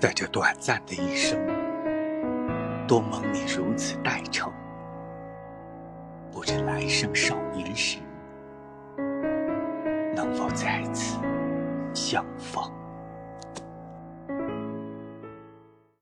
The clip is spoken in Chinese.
在这短暂的一生，多蒙你如此待宠。不知来生少年时。能否再次相逢？